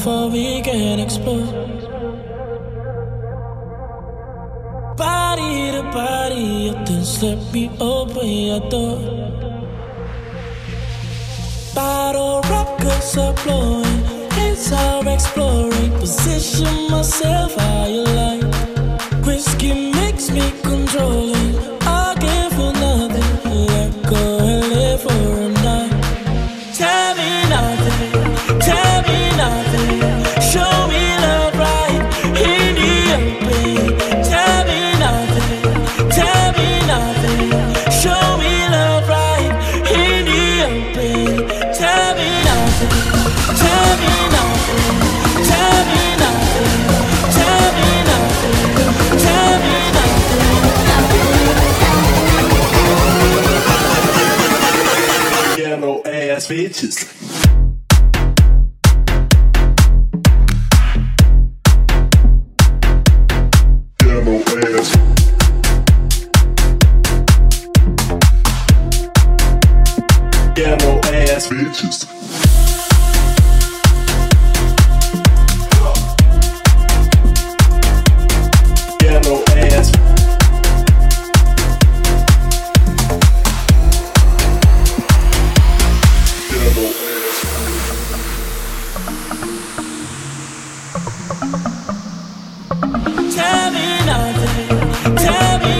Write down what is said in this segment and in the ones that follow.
far we can explore. Body to body, I just let me open your door. Bottle rockets are blowing, hands are exploring. Position myself how you like. Whiskey makes me controlling. I give for nothing. Let go and live for a Tell me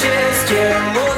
My chest,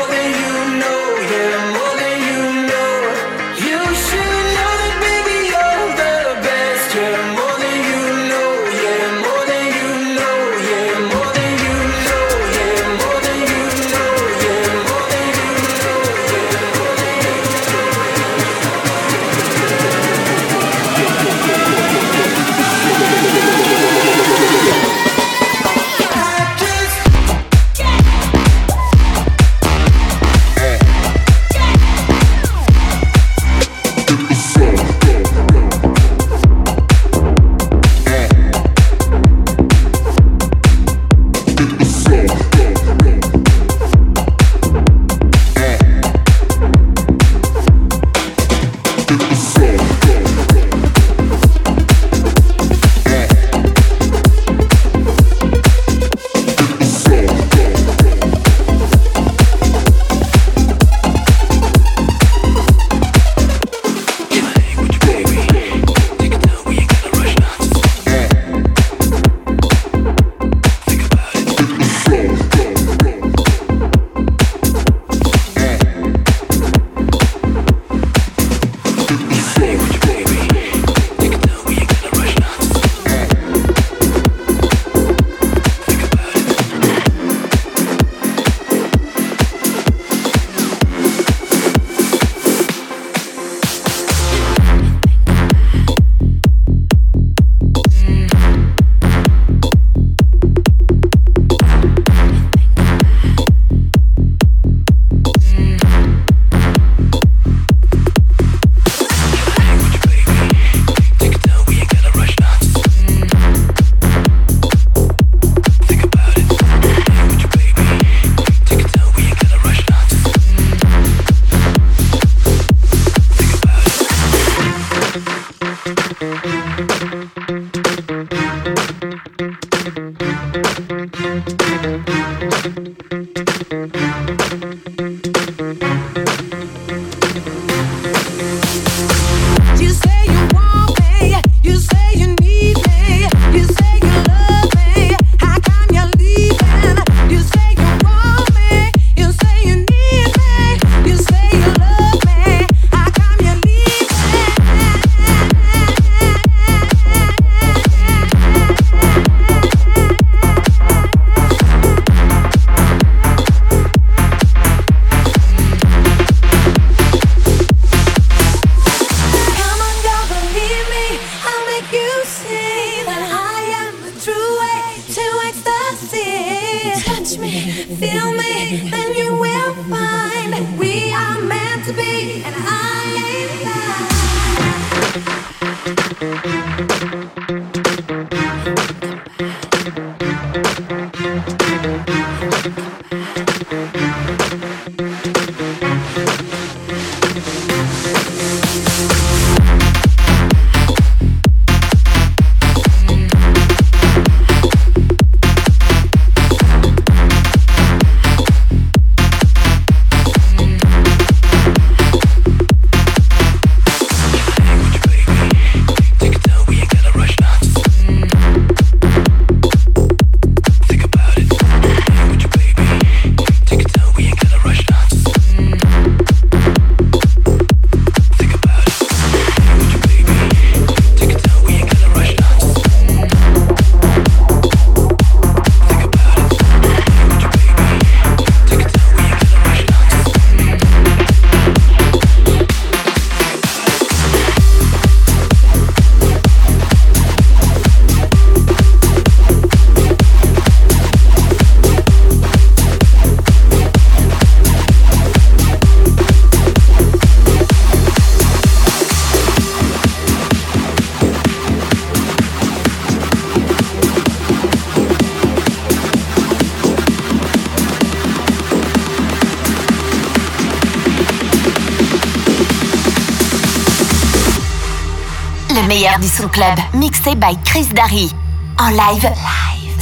du son club, mixé by Chris Darry. En live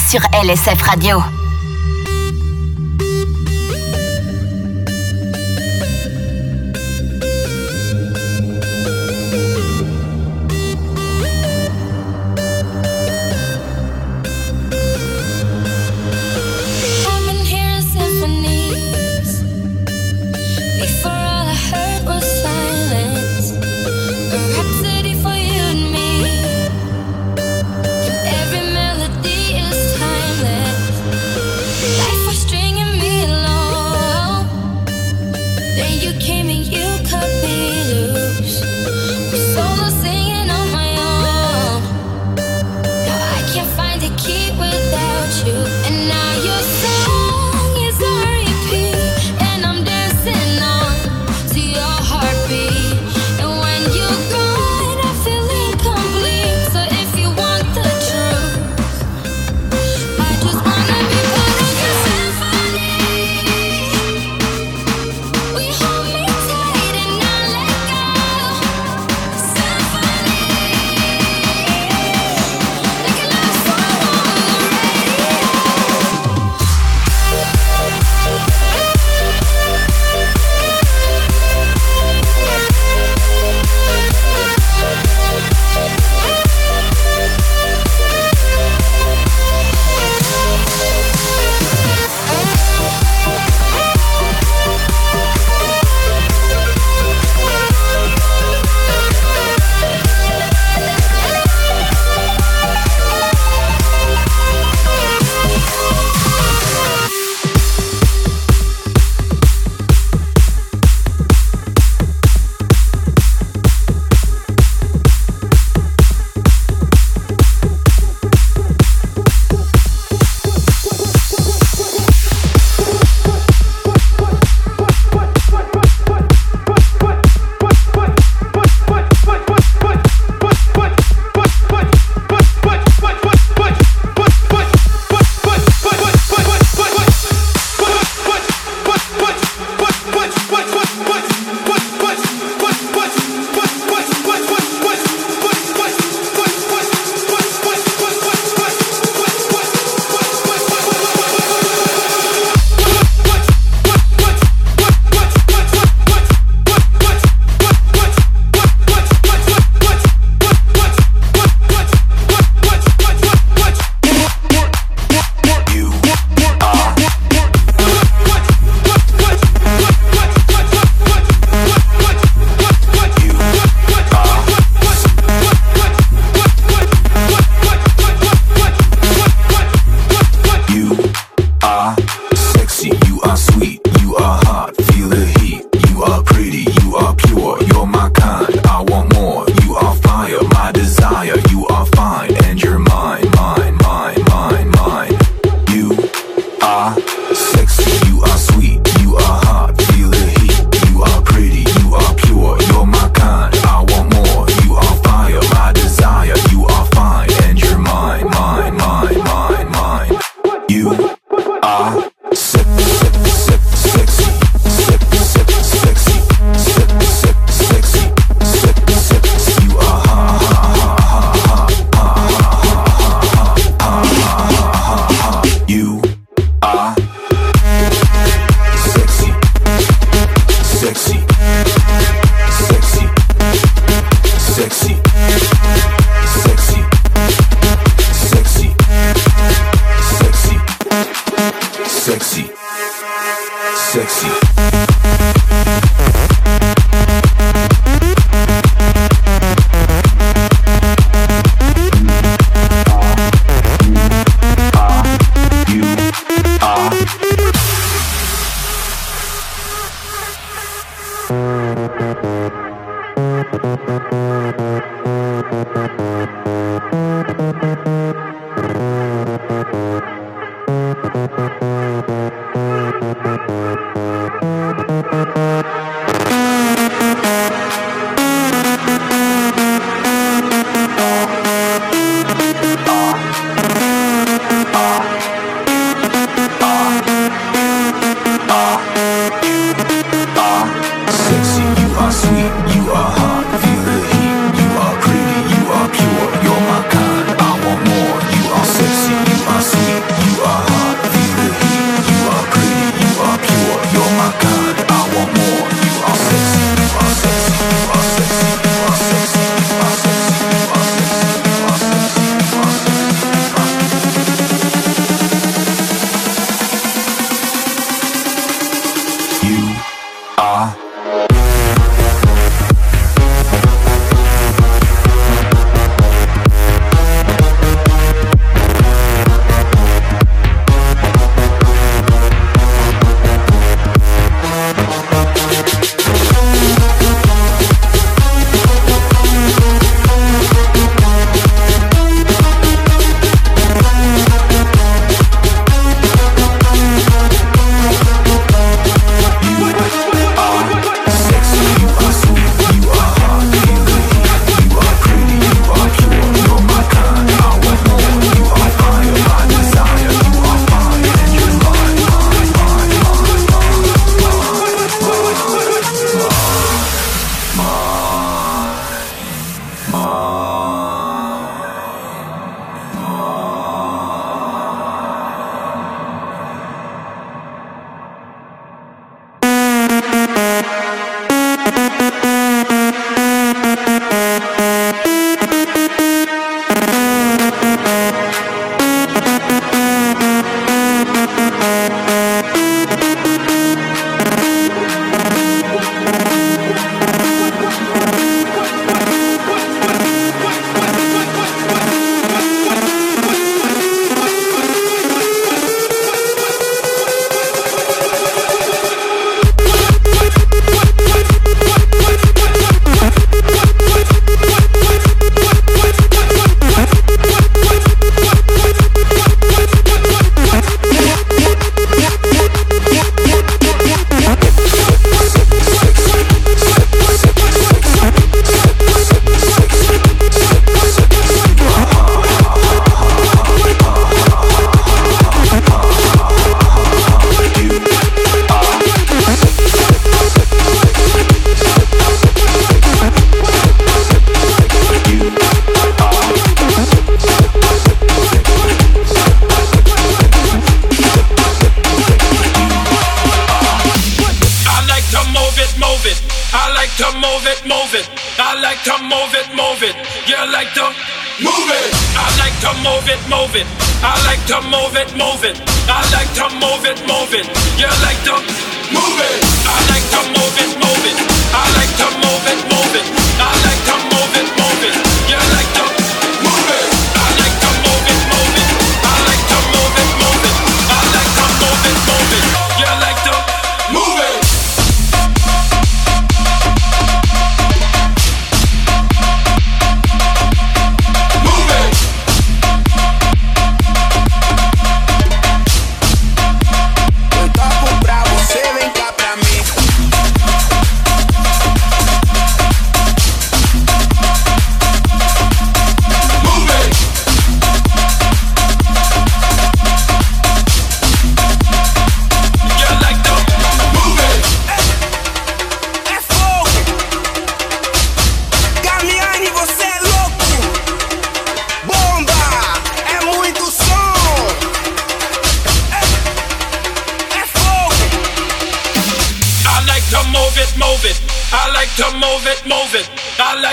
sur LSF Radio.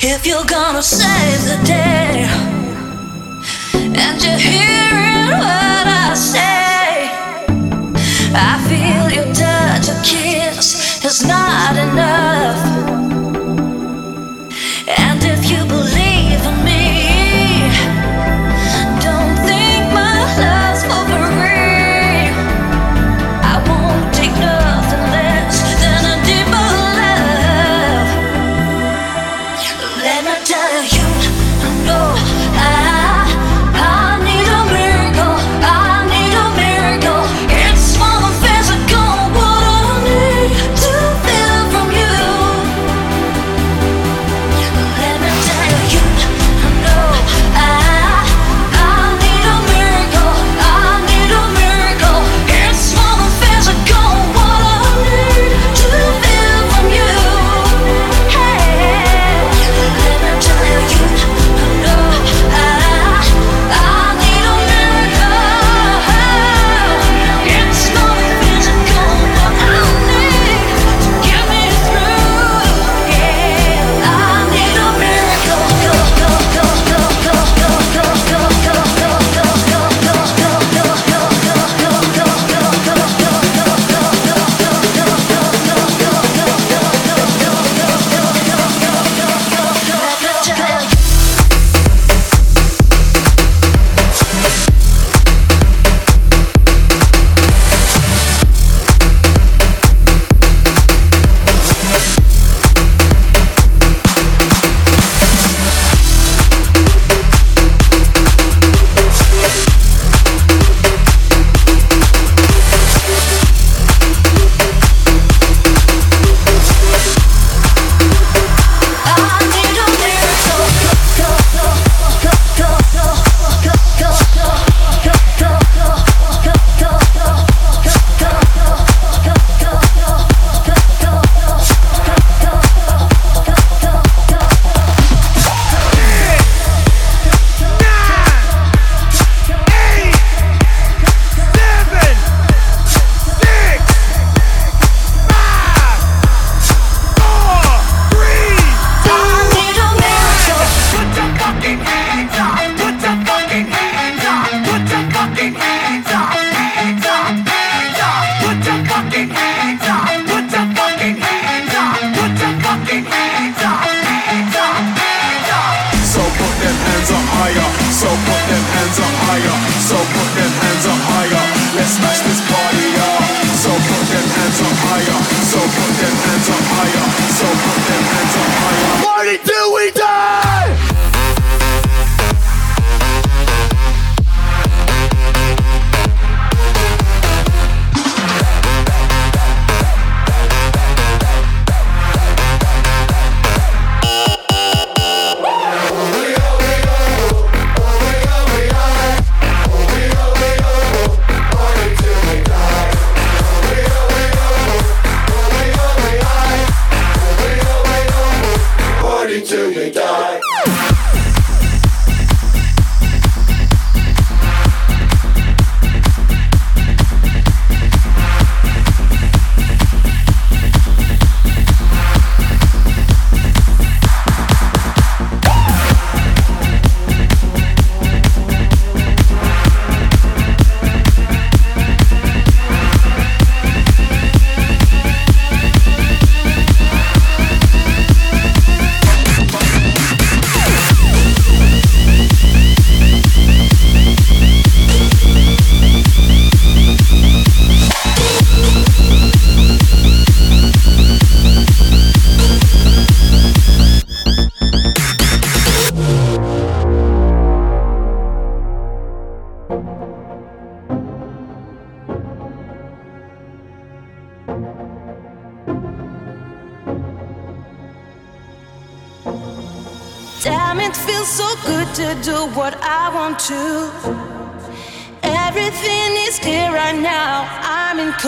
If you're gonna save the day, and you're hearing what I say, I feel your touch, a kiss is not enough.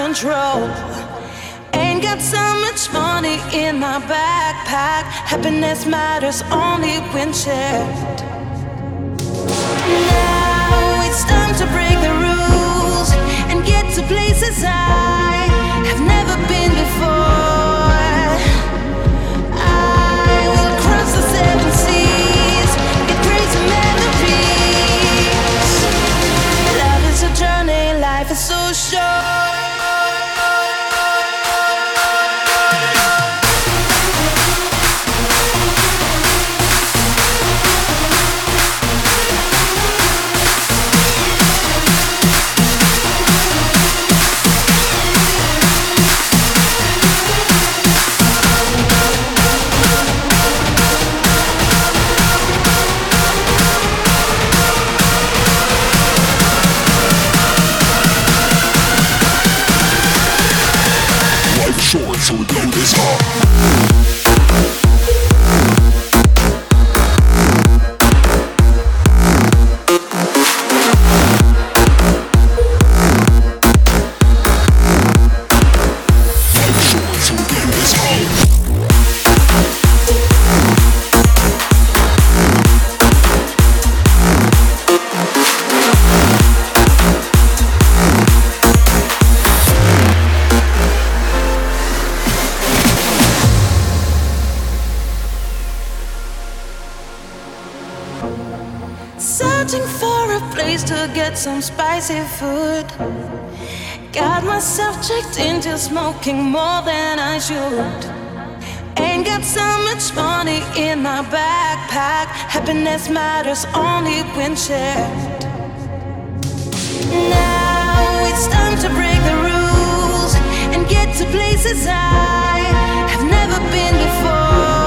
control. Ain't got so much money in my backpack. Happiness matters only when shared. Now it's time to break the rules and get to places I have never been before. I will cross the seven seas. It creates memories. Love is a journey, life is so short. so we this hard. smoking more than I should. Ain't got so much money in my backpack. Happiness matters only when shared. Now it's time to break the rules and get to places I have never been before.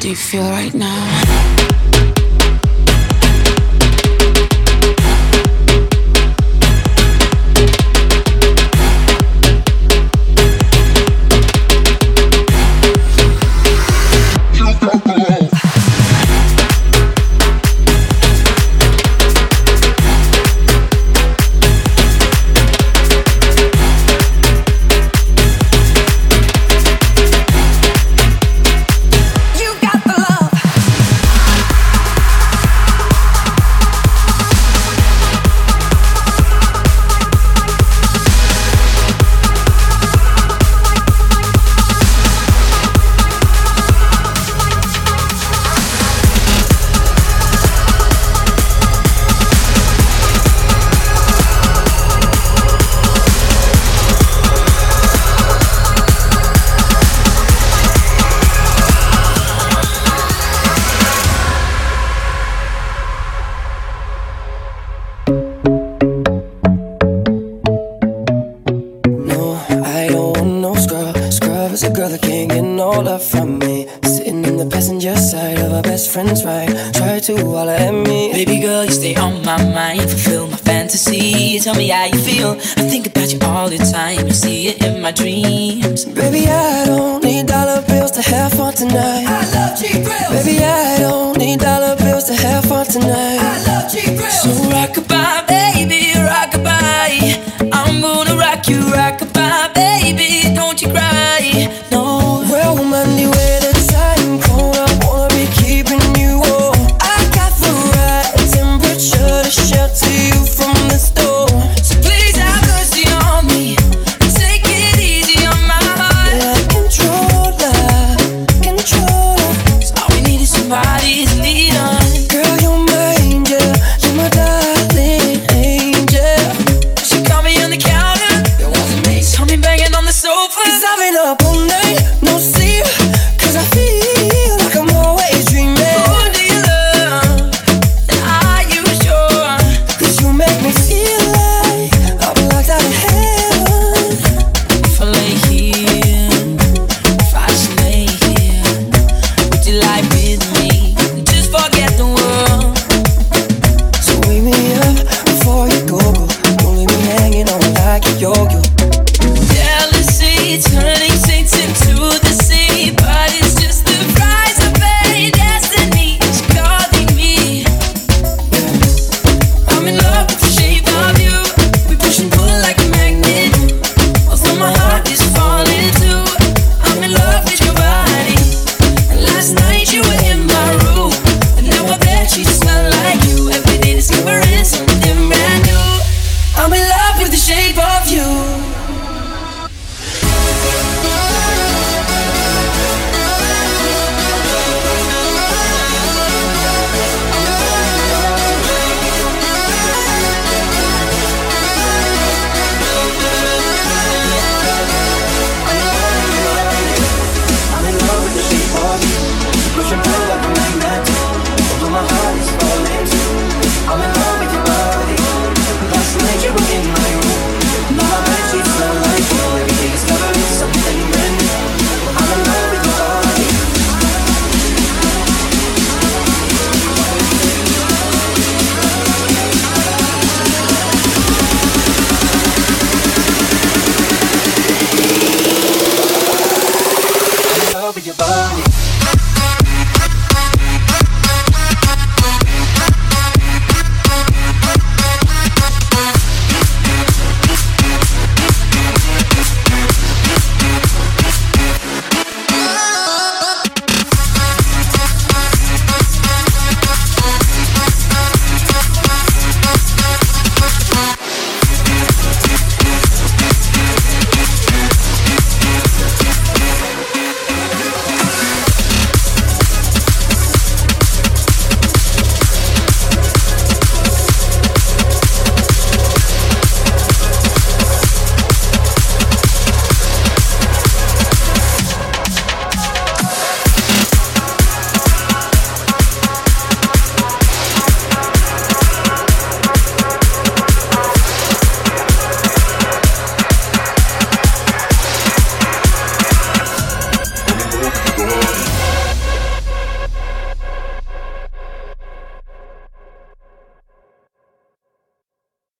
do you feel right now? Best friend's ride. Try to holler at me. Baby girl, you stay on my mind, fulfill my fantasy. Tell me how you feel. I think about you all the time. You see it in my dreams. Baby, I don't need dollar bills to have fun tonight. I love cheap thrills. Baby, I don't need dollar bills to have fun tonight. I love cheap thrills. So rock rockabye, baby, rock rockabye. I'm gonna rock you, rock rockabye, baby.